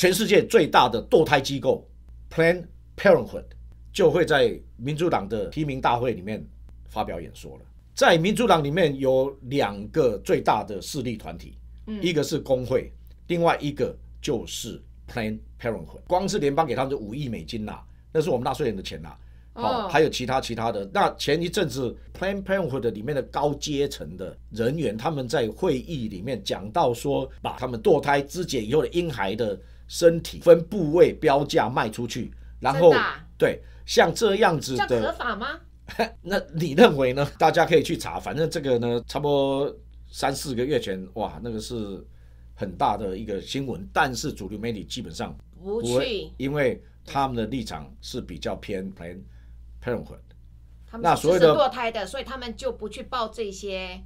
全世界最大的堕胎机构 Planned Parenthood 就会在民主党的提名大会里面发表演说了。在民主党里面有两个最大的势力团体，一个是工会，另外一个就是 Planned Parenthood。光是联邦给他们的五亿美金呐，那是我们纳税人的钱呐。好，还有其他其他的。那前一阵子 Planned Parenthood 里面的高阶层的人员，他们在会议里面讲到说，把他们堕胎肢解以后的婴孩的身体分部位标价卖出去，然后对像这样子的合法吗？那你认为呢？大家可以去查，反正这个呢，差不多三四个月前，哇，那个是很大的一个新闻，但是主流媒体基本上不去，因为他们的立场是比较偏 Planned Parenthood，那所谓的堕胎的，所以他们就不去报这些，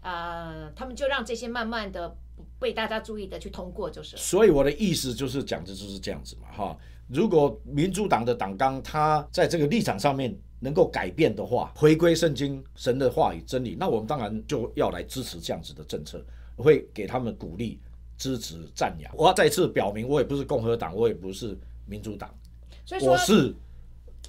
呃，他们就让这些慢慢的被大家注意的去通过，就是。所以我的意思就是讲的就是这样子嘛，哈。如果民主党的党纲他在这个立场上面能够改变的话，回归圣经神的话语真理，那我们当然就要来支持这样子的政策，会给他们鼓励、支持、赞扬。我要再次表明，我也不是共和党，我也不是民主党，我是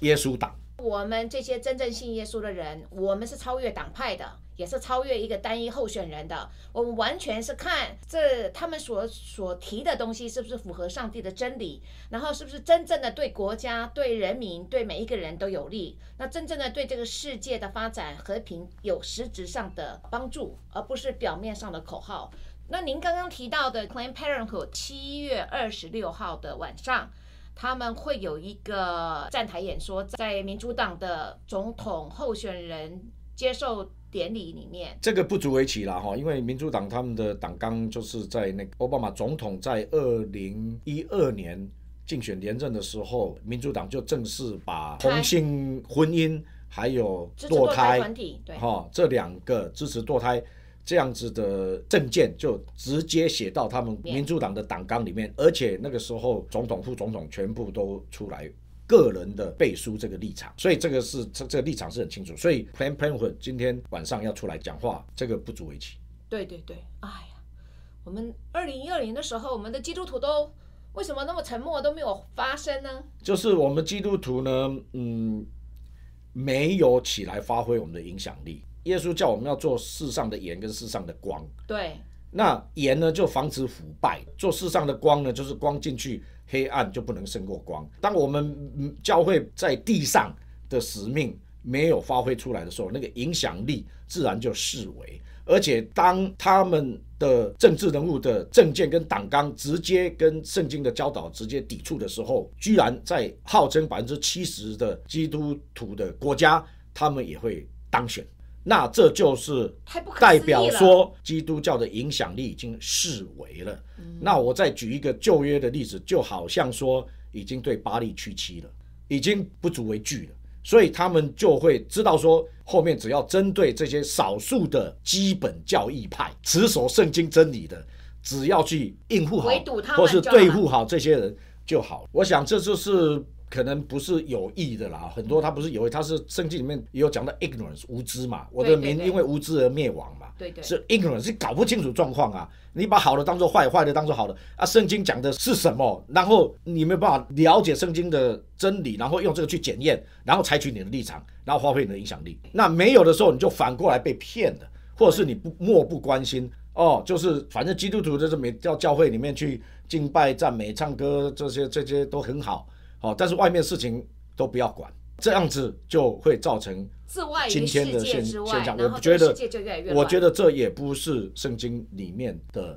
耶稣党。我们这些真正信耶稣的人，我们是超越党派的，也是超越一个单一候选人的。我们完全是看这他们所所提的东西是不是符合上帝的真理，然后是不是真正的对国家、对人民、对每一个人都有利，那真正的对这个世界的发展和平有实质上的帮助，而不是表面上的口号。那您刚刚提到的 Planned Parenthood，七月二十六号的晚上。他们会有一个站台演说，在民主党的总统候选人接受典礼里面。这个不足为奇了哈，因为民主党他们的党纲就是在那个奥巴马总统在二零一二年竞选连任的时候，民主党就正式把同性婚姻还有堕胎团体对哈这两个支持堕胎。这样子的证件就直接写到他们民主党的党纲里面，而且那个时候总统、副总统全部都出来个人的背书这个立场，所以这个是这这个立场是很清楚。所以 Plan Plan 今天晚上要出来讲话，这个不足为奇。对对对，哎呀，我们二零一二年的时候，我们的基督徒都为什么那么沉默都没有发声呢？就是我们基督徒呢，嗯，没有起来发挥我们的影响力。耶稣叫我们要做世上的盐跟世上的光。对。那盐呢，就防止腐败；做世上的光呢，就是光进去，黑暗就不能胜过光。当我们教会在地上的使命没有发挥出来的时候，那个影响力自然就视为。而且，当他们的政治人物的政见跟党纲直接跟圣经的教导直接抵触的时候，居然在号称百分之七十的基督徒的国家，他们也会当选。那这就是代表说，基督教的影响力已经视为了。那我再举一个旧约的例子，就好像说，已经对巴利屈膝了，已经不足为惧了。所以他们就会知道说，后面只要针对这些少数的基本教义派、持守圣经真理的，只要去应付好，或是对付好这些人就好。我想这就是。可能不是有意的啦，很多他不是有意，他是圣经里面也有讲到 ignorance 无知嘛，我的民因为无知而灭亡嘛，对对，是 ignorance 是搞不清楚状况啊，你把好的当做坏，坏的当做好的啊，圣经讲的是什么？然后你没有办法了解圣经的真理，然后用这个去检验，然后采取你的立场，然后发挥你的影响力。那没有的时候，你就反过来被骗了，或者是你不漠不关心哦，就是反正基督徒就是每到教会里面去敬拜、赞美、唱歌这些这些都很好。好，但是外面事情都不要管，这样子就会造成今天的现现象。我觉得，我觉得这也不是圣经里面的。